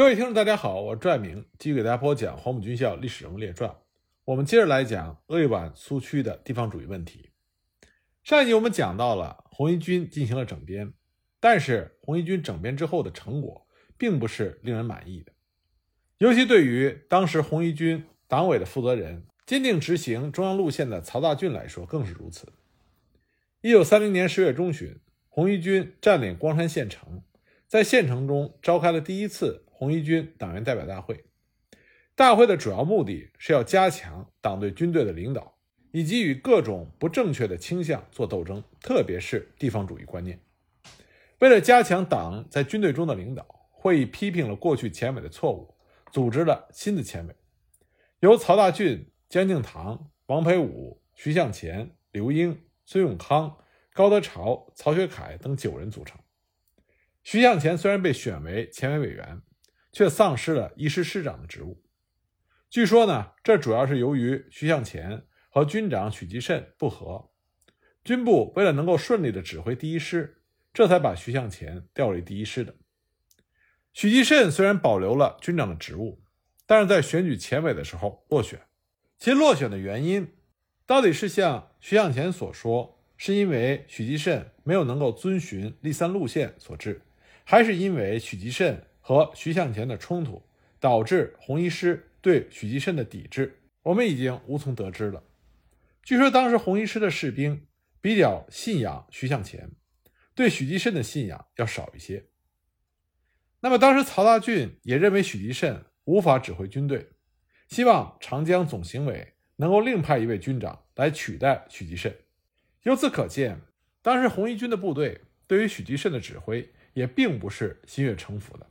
各位听众，大家好，我是拽明，继续给大家播讲黄埔军校历史人物列传。我们接着来讲鄂豫皖苏区的地方主义问题。上一集我们讲到了红一军进行了整编，但是红一军整编之后的成果并不是令人满意的，尤其对于当时红一军党委的负责人、坚定执行中央路线的曹大俊来说更是如此。一九三零年十月中旬，红一军占领光山县城，在县城中召开了第一次红一军党员代表大会。大会的主要目的是要加强党对军队的领导，以及与各种不正确的倾向做斗争，特别是地方主义观念。为了加强党在军队中的领导，会议批评了过去前委的错误，组织了新的前委，由曹大俊、江敬堂、王培武、徐向前、刘英、孙永康、高德潮、曹学凯等九人组成。徐向前虽然被选为前委委员，却丧失了一师师长的职务。据说呢，这主要是由于徐向前和军长许继慎不和，军部为了能够顺利的指挥第一师，这才把徐向前调为第一师的。许继慎虽然保留了军长的职务，但是在选举前委的时候落选。其落选的原因，到底是像徐向前所说，是因为许继慎没有能够遵循立三路线所致，还是因为许继慎和徐向前的冲突导致红一师？对许继慎的抵制，我们已经无从得知了。据说当时红一师的士兵比较信仰徐向前，对许继慎的信仰要少一些。那么当时曹大俊也认为许继慎无法指挥军队，希望长江总行委能够另派一位军长来取代许继慎。由此可见，当时红一军的部队对于许继慎的指挥也并不是心悦诚服的。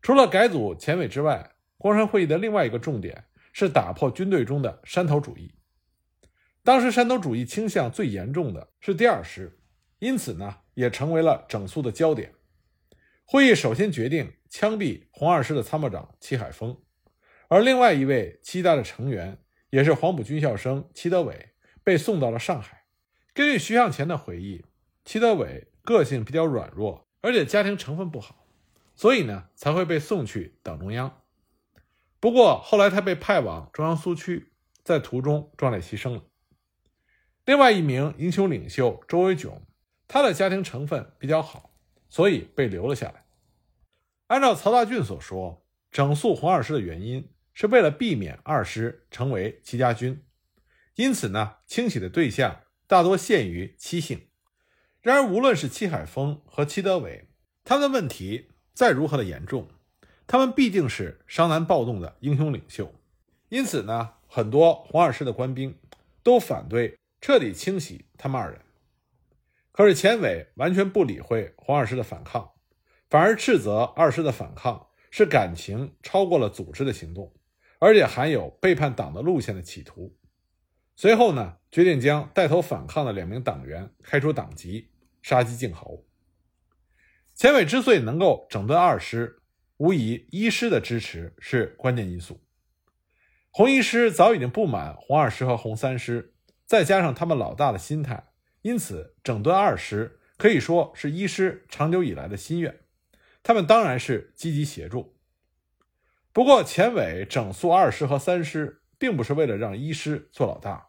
除了改组前委之外，光山会议的另外一个重点是打破军队中的山头主义。当时山头主义倾向最严重的是第二师，因此呢，也成为了整肃的焦点。会议首先决定枪毙红二师的参谋长戚海峰，而另外一位七大的成员，也是黄埔军校生戚德伟，被送到了上海。根据徐向前的回忆，戚德伟个性比较软弱，而且家庭成分不好，所以呢，才会被送去党中央。不过后来他被派往中央苏区，在途中壮烈牺牲了。另外一名英雄领袖周维炯，他的家庭成分比较好，所以被留了下来。按照曹大俊所说，整肃红二师的原因是为了避免二师成为戚家军，因此呢，清洗的对象大多限于戚姓。然而，无论是戚海峰和戚德伟，他们的问题再如何的严重。他们毕竟是商南暴动的英雄领袖，因此呢，很多红二师的官兵都反对彻底清洗他们二人。可是前委完全不理会红二师的反抗，反而斥责二师的反抗是感情超过了组织的行动，而且含有背叛党的路线的企图。随后呢，决定将带头反抗的两名党员开除党籍，杀鸡儆猴。前伟之所以能够整顿二师，无疑，一师的支持是关键因素。红一师早已经不满红二师和红三师，再加上他们老大的心态，因此整顿二师可以说是一师长久以来的心愿。他们当然是积极协助。不过，前委整肃二师和三师，并不是为了让一师做老大，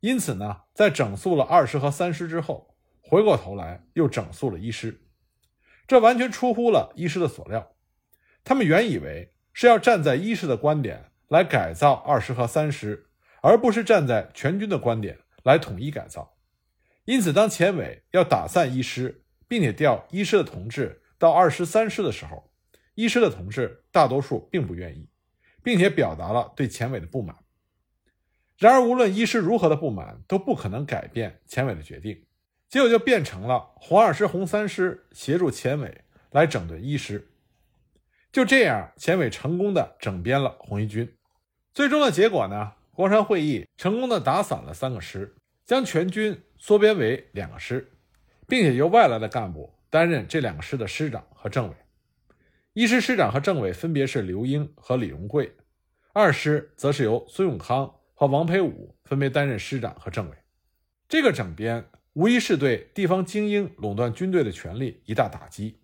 因此呢，在整肃了二师和三师之后，回过头来又整肃了一师，这完全出乎了一师的所料。他们原以为是要站在一师的观点来改造二师和三师，而不是站在全军的观点来统一改造。因此，当前委要打散一师，并且调一师的同志到二师、三师的时候，一师的同志大多数并不愿意，并且表达了对前委的不满。然而，无论一师如何的不满，都不可能改变前委的决定。结果就变成了红二师、红三师协助前委来整顿一师。就这样，前委成功的整编了红一军。最终的结果呢？光山会议成功的打散了三个师，将全军缩编为两个师，并且由外来的干部担任这两个师的师长和政委。一师师长和政委分别是刘英和李荣贵，二师则是由孙永康和王培武分别担任师长和政委。这个整编无疑是对地方精英垄断军队的权力一大打击，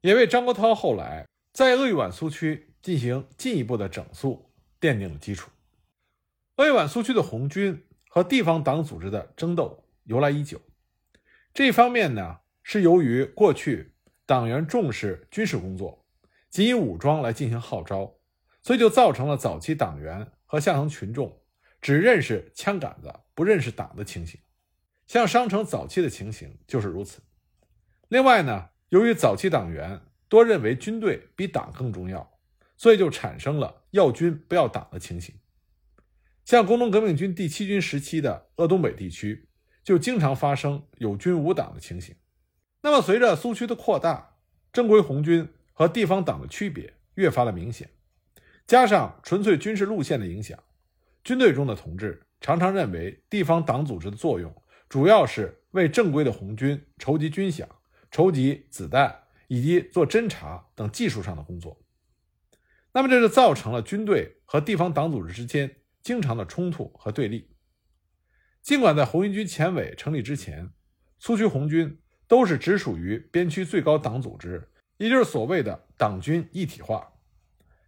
也为张国焘后来。在鄂豫皖苏区进行进一步的整肃奠定了基础。鄂豫皖苏区的红军和地方党组织的争斗由来已久，这一方面呢是由于过去党员重视军事工作，仅以武装来进行号召，所以就造成了早期党员和下层群众只认识枪杆子，不认识党的情形。像商城早期的情形就是如此。另外呢，由于早期党员多认为军队比党更重要，所以就产生了要军不要党的情形。像工农革命军第七军时期的鄂东北地区，就经常发生有军无党的情形。那么，随着苏区的扩大，正规红军和地方党的区别越发的明显，加上纯粹军事路线的影响，军队中的同志常常认为地方党组织的作用主要是为正规的红军筹集军饷。筹集子弹以及做侦察等技术上的工作，那么这就造成了军队和地方党组织之间经常的冲突和对立。尽管在红一军前委成立之前，苏区红军都是直属于边区最高党组织，也就是所谓的党军一体化，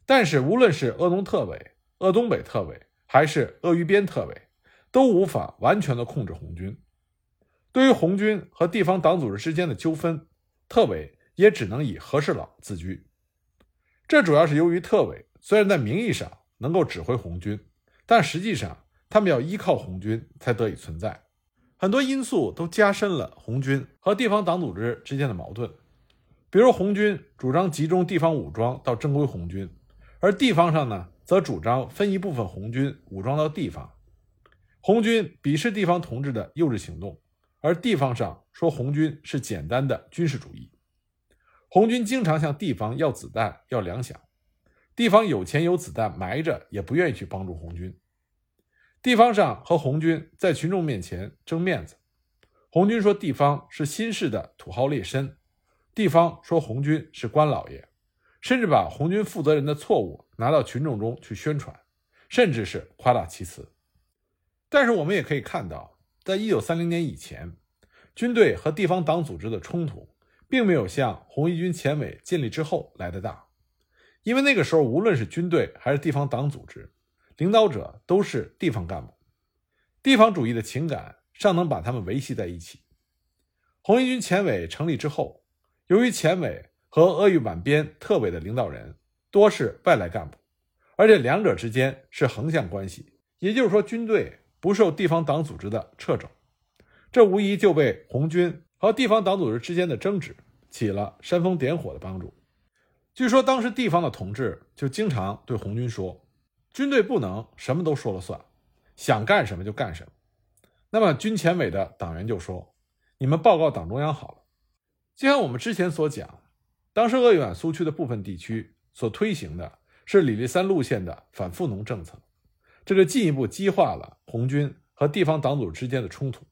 但是无论是鄂东特委、鄂东北特委还是鄂豫边特委，都无法完全的控制红军。对于红军和地方党组织之间的纠纷，特委也只能以和事佬自居。这主要是由于特委虽然在名义上能够指挥红军，但实际上他们要依靠红军才得以存在。很多因素都加深了红军和地方党组织之间的矛盾。比如，红军主张集中地方武装到正规红军，而地方上呢，则主张分一部分红军武装到地方。红军鄙视地方同志的幼稚行动。而地方上说红军是简单的军事主义，红军经常向地方要子弹、要粮饷，地方有钱有子弹埋着也不愿意去帮助红军。地方上和红军在群众面前争面子，红军说地方是新式的土豪劣绅，地方说红军是官老爷，甚至把红军负责人的错误拿到群众中去宣传，甚至是夸大其词。但是我们也可以看到。在一九三零年以前，军队和地方党组织的冲突，并没有像红一军前委建立之后来的大，因为那个时候无论是军队还是地方党组织，领导者都是地方干部，地方主义的情感尚能把他们维系在一起。红一军前委成立之后，由于前委和鄂豫皖边特委的领导人多是外来干部，而且两者之间是横向关系，也就是说军队。不受地方党组织的掣肘，这无疑就为红军和地方党组织之间的争执起了煽风点火的帮助。据说当时地方的同志就经常对红军说：“军队不能什么都说了算，想干什么就干什么。”那么军前委的党员就说：“你们报告党中央好了。”就像我们之前所讲，当时鄂豫皖苏区的部分地区所推行的是李立三路线的反富农政策。这就进一步激化了红军和地方党组织之间的冲突。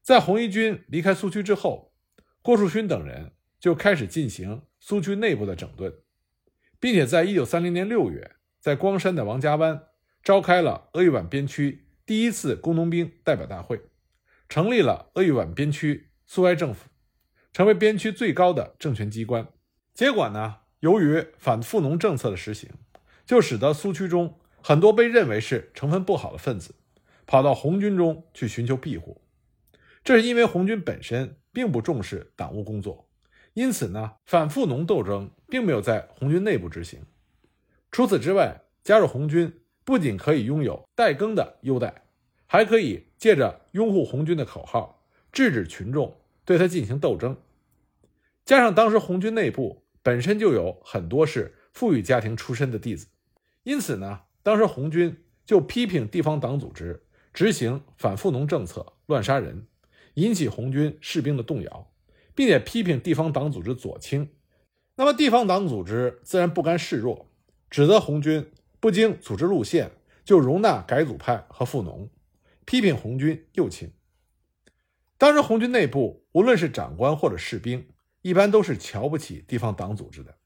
在红一军离开苏区之后，郭树勋等人就开始进行苏区内部的整顿，并且在一九三零年六月，在光山的王家湾召开了鄂豫皖边区第一次工农兵代表大会，成立了鄂豫皖边区苏维埃政府，成为边区最高的政权机关。结果呢，由于反富农政策的实行，就使得苏区中。很多被认为是成分不好的分子，跑到红军中去寻求庇护。这是因为红军本身并不重视党务工作，因此呢，反富农斗争并没有在红军内部执行。除此之外，加入红军不仅可以拥有代耕的优待，还可以借着拥护红军的口号，制止群众对他进行斗争。加上当时红军内部本身就有很多是富裕家庭出身的弟子，因此呢。当时红军就批评地方党组织执行反富农政策，乱杀人，引起红军士兵的动摇，并且批评地方党组织左倾。那么地方党组织自然不甘示弱，指责红军不经组织路线就容纳改组派和富农，批评红军右倾。当时红军内部无论是长官或者士兵，一般都是瞧不起地方党组织的。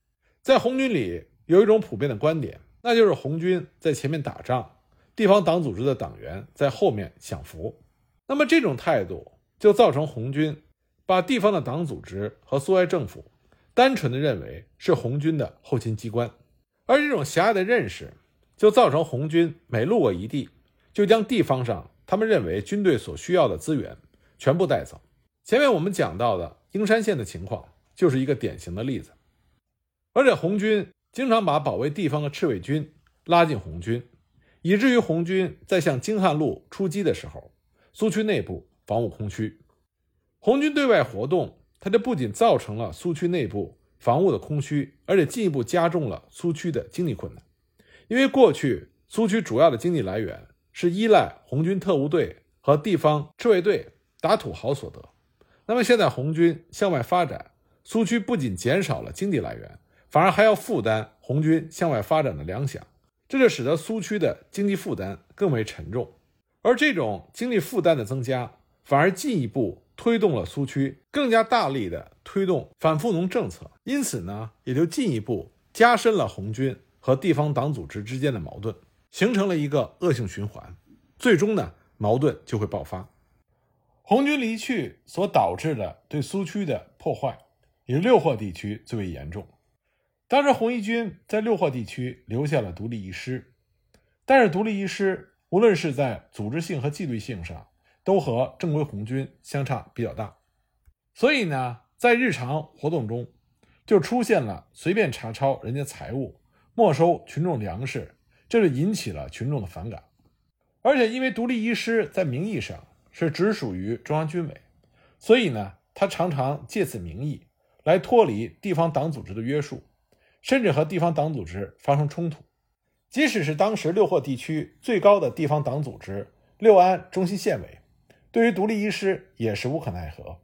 在红军里有一种普遍的观点。那就是红军在前面打仗，地方党组织的党员在后面享福。那么这种态度就造成红军把地方的党组织和苏维埃政府单纯的认为是红军的后勤机关，而这种狭隘的认识，就造成红军每路过一地，就将地方上他们认为军队所需要的资源全部带走。前面我们讲到的英山县的情况，就是一个典型的例子。而且红军经常把保卫地方的赤卫军拉进红军，以至于红军在向京汉路出击的时候，苏区内部防务空虚。红军对外活动。它就不仅造成了苏区内部防务的空虚，而且进一步加重了苏区的经济困难。因为过去苏区主要的经济来源是依赖红军特务队和地方赤卫队打土豪所得，那么现在红军向外发展，苏区不仅减少了经济来源，反而还要负担红军向外发展的粮饷，这就使得苏区的经济负担更为沉重。而这种经济负担的增加，反而进一步。推动了苏区更加大力的推动反富农政策，因此呢，也就进一步加深了红军和地方党组织之间的矛盾，形成了一个恶性循环，最终呢，矛盾就会爆发。红军离去所导致的对苏区的破坏，以六霍地区最为严重。当时红一军在六霍地区留下了独立一师，但是独立一师无论是在组织性和纪律性上。都和正规红军相差比较大，所以呢，在日常活动中就出现了随便查抄人家财物、没收群众粮食，这就引起了群众的反感。而且，因为独立一师在名义上是直属于中央军委，所以呢，他常常借此名义来脱离地方党组织的约束，甚至和地方党组织发生冲突。即使是当时六霍地区最高的地方党组织六安中心县委。对于独立一师也是无可奈何。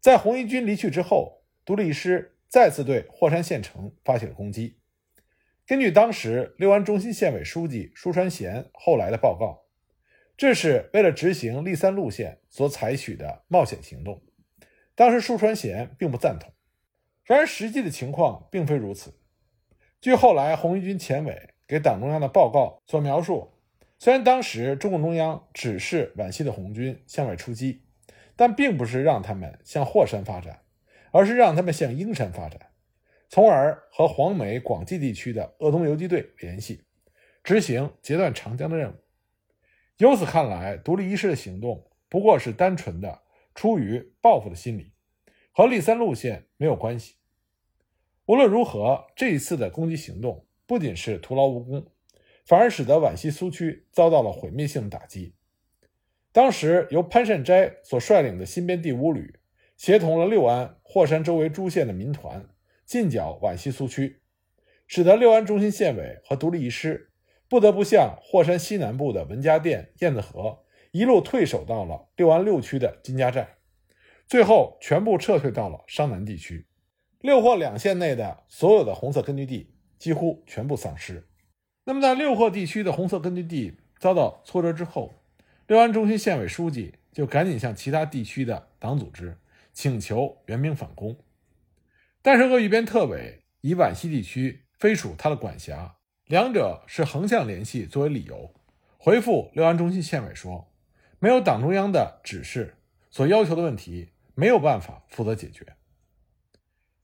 在红一军离去之后，独立一师再次对霍山县城发起了攻击。根据当时六安中心县委书记舒传贤后来的报告，这是为了执行立三路线所采取的冒险行动。当时舒传贤并不赞同，然而实际的情况并非如此。据后来红一军前委给党中央的报告所描述。虽然当时中共中央指示皖西的红军向外出击，但并不是让他们向霍山发展，而是让他们向英山发展，从而和黄梅、广济地区的鄂东游击队联系，执行截断长江的任务。由此看来，独立一师的行动不过是单纯的出于报复的心理，和立三路线没有关系。无论如何，这一次的攻击行动不仅是徒劳无功。反而使得皖西苏区遭到了毁灭性的打击。当时由潘善斋所率领的新编第五旅，协同了六安、霍山周围诸县的民团，进剿皖西苏区，使得六安中心县委和独立一师不得不向霍山西南部的文家店、燕子河一路退守到了六安六区的金家寨，最后全部撤退到了商南地区。六霍两县内的所有的红色根据地几乎全部丧失。那么，在六霍地区的红色根据地遭到挫折之后，六安中心县委书记就赶紧向其他地区的党组织请求援兵反攻。但是鄂豫边特委以皖西地区非属他的管辖，两者是横向联系作为理由，回复六安中心县委说，没有党中央的指示，所要求的问题没有办法负责解决。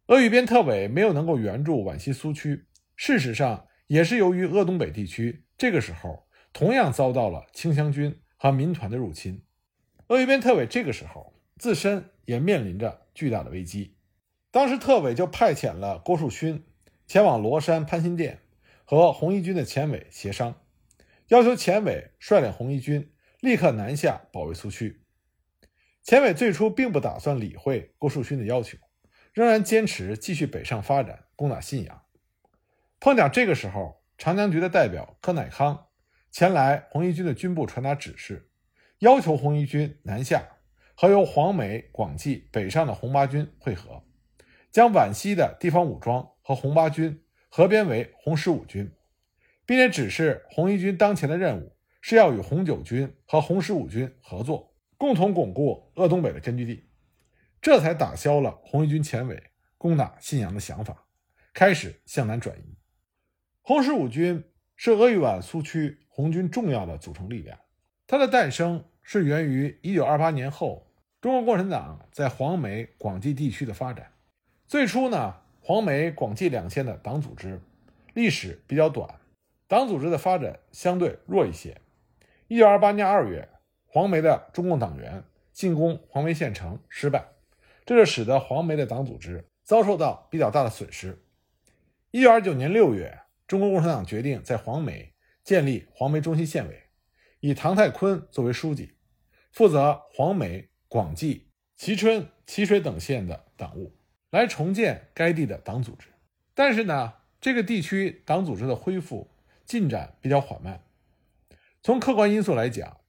鄂豫边特委没有能够援助皖西苏区，事实上。也是由于鄂东北地区这个时候同样遭到了清乡军和民团的入侵，鄂豫边特委这个时候自身也面临着巨大的危机。当时特委就派遣了郭树勋前往罗山潘新店和红一军的前委协商，要求前委率领红一军立刻南下保卫苏区。前伟最初并不打算理会郭树勋的要求，仍然坚持继续北上发展，攻打信阳。碰巧这个时候，长江局的代表柯乃康前来红一军的军部传达指示，要求红一军南下和由黄梅、广济北上的红八军会合，将皖西的地方武装和红八军合编为红十五军，并且指示红一军当前的任务是要与红九军和红十五军合作，共同巩固鄂东北的根据地，这才打消了红一军前委攻打信阳的想法，开始向南转移。红十五军是鄂豫皖苏区红军重要的组成力量，它的诞生是源于1928年后中国共产党在黄梅、广济地区的发展。最初呢，黄梅、广济两县的党组织历史比较短，党组织的发展相对弱一些。一九二八年二月，黄梅的中共党员进攻黄梅县城失败，这就使得黄梅的党组织遭受到比较大的损失。一九二九年六月，中国共产党决定在黄梅建立黄梅中心县委，以唐太坤作为书记，负责黄梅、广济、蕲春、蕲水等县的党务。来重建该地的党组织，但是呢，这个地区党组织的恢复进展比较缓慢。从客观因素来讲，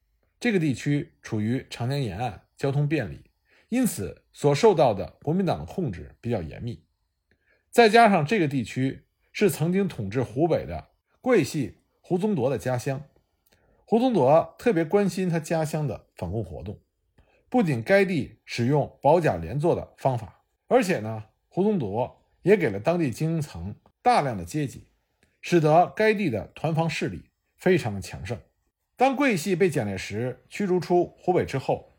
这个地区处于长江沿岸，交通便利，因此所受到的国民党的控制比较严密。再加上这个地区是曾经统治湖北的桂系胡宗铎的家乡，胡宗铎特别关心他家乡的反共活动，不仅该地使用保甲连坐的方法。而且呢，胡宗铎也给了当地精英层大量的阶级，使得该地的团防势力非常的强盛。当桂系被蒋介石驱逐出湖北之后，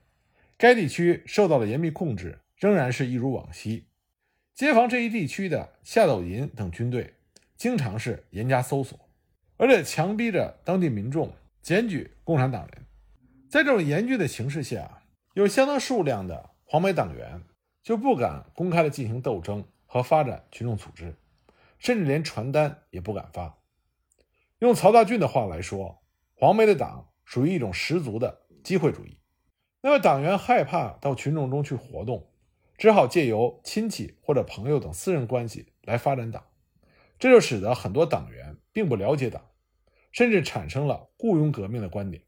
该地区受到了严密控制，仍然是一如往昔。街坊这一地区的夏斗寅等军队经常是严加搜索，而且强逼着当地民众检举共产党人。在这种严峻的形势下，有相当数量的黄梅党员。就不敢公开的进行斗争和发展群众组织，甚至连传单也不敢发。用曹大俊的话来说，黄梅的党属于一种十足的机会主义。那么党员害怕到群众中去活动，只好借由亲戚或者朋友等私人关系来发展党，这就使得很多党员并不了解党，甚至产生了雇佣革命的观点，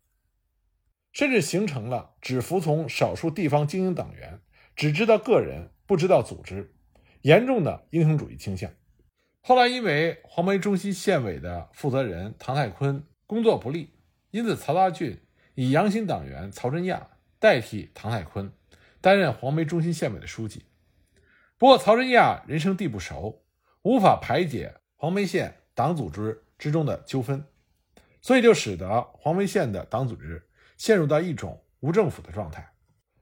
甚至形成了只服从少数地方精英党员。只知道个人，不知道组织，严重的英雄主义倾向。后来因为黄梅中心县委的负责人唐太坤工作不力，因此曹大俊以杨新党员曹真亚代替唐太坤担任黄梅中心县委的书记。不过曹真亚人生地不熟，无法排解黄梅县党组织之中的纠纷，所以就使得黄梅县的党组织陷入到一种无政府的状态。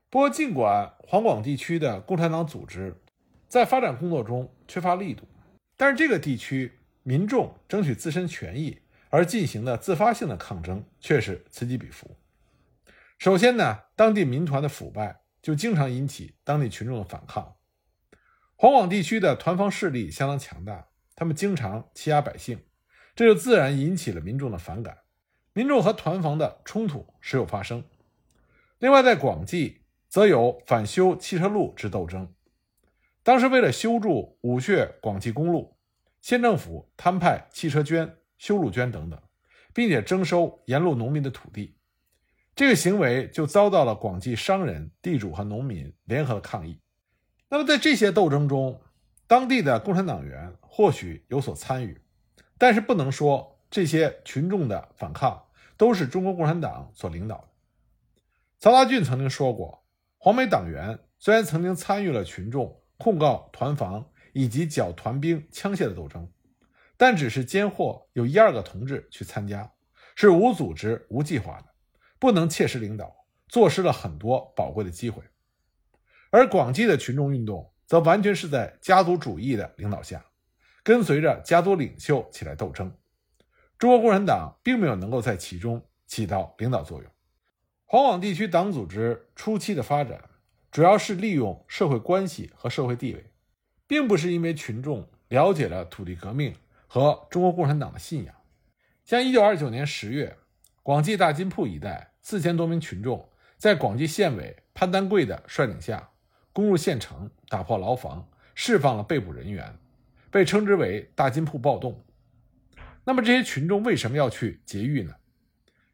不过，尽管黄广地区的共产党组织在发展工作中缺乏力度，但是这个地区民众争取自身权益而进行的自发性的抗争却是此起彼伏。首先呢，当地民团的腐败就经常引起当地群众的反抗。黄广地区的团防势力相当强大，他们经常欺压百姓，这就自然引起了民众的反感。民众和团防的冲突时有发生。另外，在广济。则有反修汽车路之斗争。当时为了修筑武穴广济公路，县政府摊派汽车捐、修路捐等等，并且征收沿路农民的土地。这个行为就遭到了广济商人、地主和农民联合抗议。那么在这些斗争中，当地的共产党员或许有所参与，但是不能说这些群众的反抗都是中国共产党所领导的。曹大俊曾经说过。黄梅党员虽然曾经参与了群众控告团防以及剿团兵枪械的斗争，但只是监获有一二个同志去参加，是无组织、无计划的，不能切实领导，错失了很多宝贵的机会。而广济的群众运动则完全是在家族主义的领导下，跟随着家族领袖起来斗争，中国共产党并没有能够在其中起到领导作用。黄广地区党组织初期的发展，主要是利用社会关系和社会地位，并不是因为群众了解了土地革命和中国共产党的信仰。像1929年10月，广济大金铺一带四千多名群众在广济县委潘丹桂的率领下，攻入县城，打破牢房，释放了被捕人员，被称之为“大金铺暴动”。那么这些群众为什么要去劫狱呢？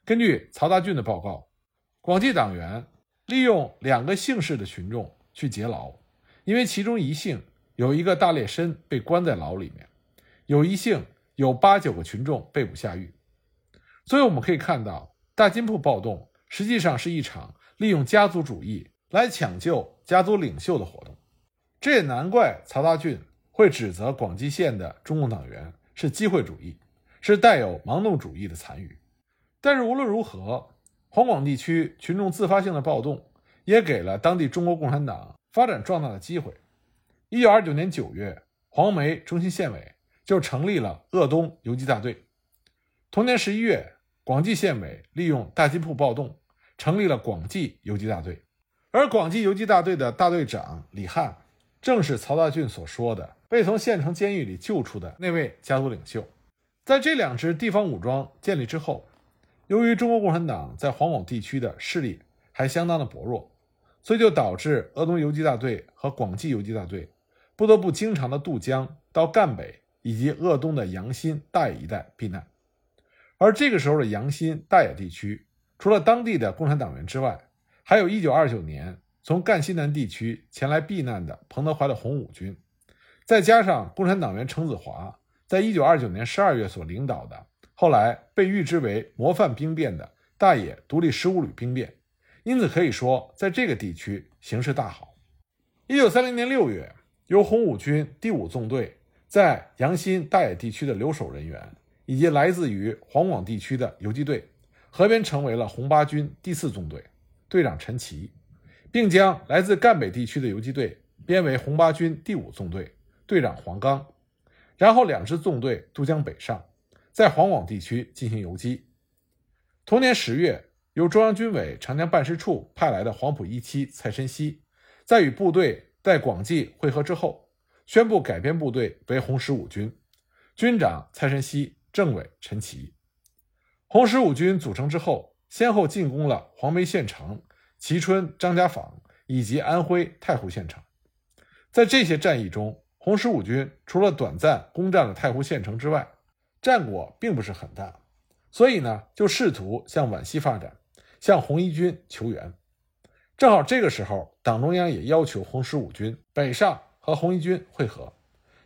根据曹大俊的报告。广济党员利用两个姓氏的群众去劫牢，因为其中一姓有一个大劣绅被关在牢里面，有一姓有八九个群众被捕下狱，所以我们可以看到大金铺暴动实际上是一场利用家族主义来抢救家族领袖的活动。这也难怪曹大俊会指责广济县的中共党员是机会主义，是带有盲动主义的残余。但是无论如何。黄广地区群众自发性的暴动，也给了当地中国共产党发展壮大的机会。一九二九年九月，黄梅中心县委就成立了鄂东游击大队。同年十一月，广济县委利用大金铺暴动，成立了广济游击大队。而广济游击大队的大队长李汉，正是曹大俊所说的被从县城监狱里救出的那位家族领袖。在这两支地方武装建立之后，由于中国共产党在黄广地区的势力还相当的薄弱，所以就导致鄂东游击大队和广济游击大队不得不经常的渡江到赣北以及鄂东的阳新、大冶一带避难。而这个时候的阳新、大冶地区，除了当地的共产党员之外，还有一九二九年从赣西南地区前来避难的彭德怀的红五军，再加上共产党员程子华在一九二九年十二月所领导的。后来被誉之为模范兵变的大冶独立十五旅兵变，因此可以说，在这个地区形势大好。一九三零年六月，由红五军第五纵队在阳新大冶地区的留守人员，以及来自于黄广地区的游击队，合编成为了红八军第四纵队，队长陈奇，并将来自赣北地区的游击队编为红八军第五纵队，队长黄刚。然后两支纵队渡江北上。在黄广地区进行游击。同年十月，由中央军委长江办事处派来的黄埔一期蔡申熙，在与部队在广济会合之后，宣布改编部队为红十五军，军长蔡申熙，政委陈奇。红十五军组成之后，先后进攻了黄梅县城、蕲春、张家坊以及安徽太湖县城。在这些战役中，红十五军除了短暂攻占了太湖县城之外，战果并不是很大，所以呢，就试图向皖西发展，向红一军求援。正好这个时候，党中央也要求红十五军北上和红一军会合。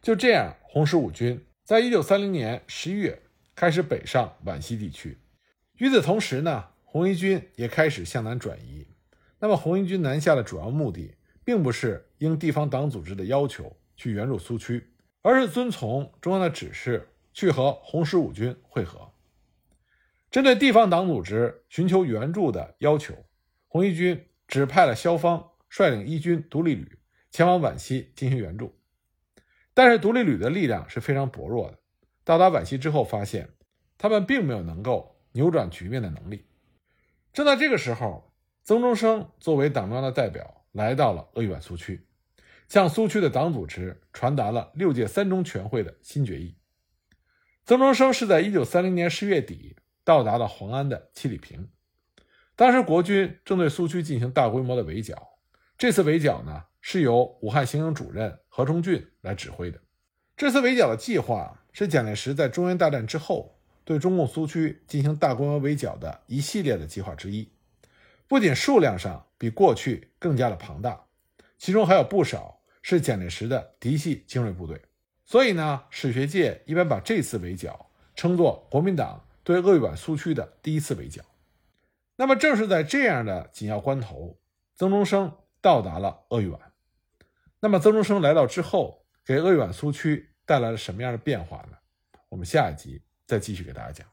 就这样，红十五军在一九三零年十一月开始北上皖西地区。与此同时呢，红一军也开始向南转移。那么，红一军南下的主要目的，并不是应地方党组织的要求去援助苏区，而是遵从中央的指示。去和红十五军会合。针对地方党组织寻求援助的要求，红一军指派了萧芳率领一军独立旅前往皖西进行援助。但是独立旅的力量是非常薄弱的。到达皖西之后，发现他们并没有能够扭转局面的能力。正在这个时候，曾中生作为党中央的代表来到了鄂豫皖苏区，向苏区的党组织传达了六届三中全会的新决议。曾中生是在一九三零年十月底到达了黄安的七里坪，当时国军正对苏区进行大规模的围剿。这次围剿呢，是由武汉行营主任何崇俊来指挥的。这次围剿的计划是蒋介石在中原大战之后对中共苏区进行大规模围剿的一系列的计划之一，不仅数量上比过去更加的庞大，其中还有不少是蒋介石的嫡系精锐部队。所以呢，史学界一般把这次围剿称作国民党对鄂豫皖苏区的第一次围剿。那么，正是在这样的紧要关头，曾中生到达了鄂豫皖。那么，曾中生来到之后，给鄂豫皖苏区带来了什么样的变化呢？我们下一集再继续给大家讲。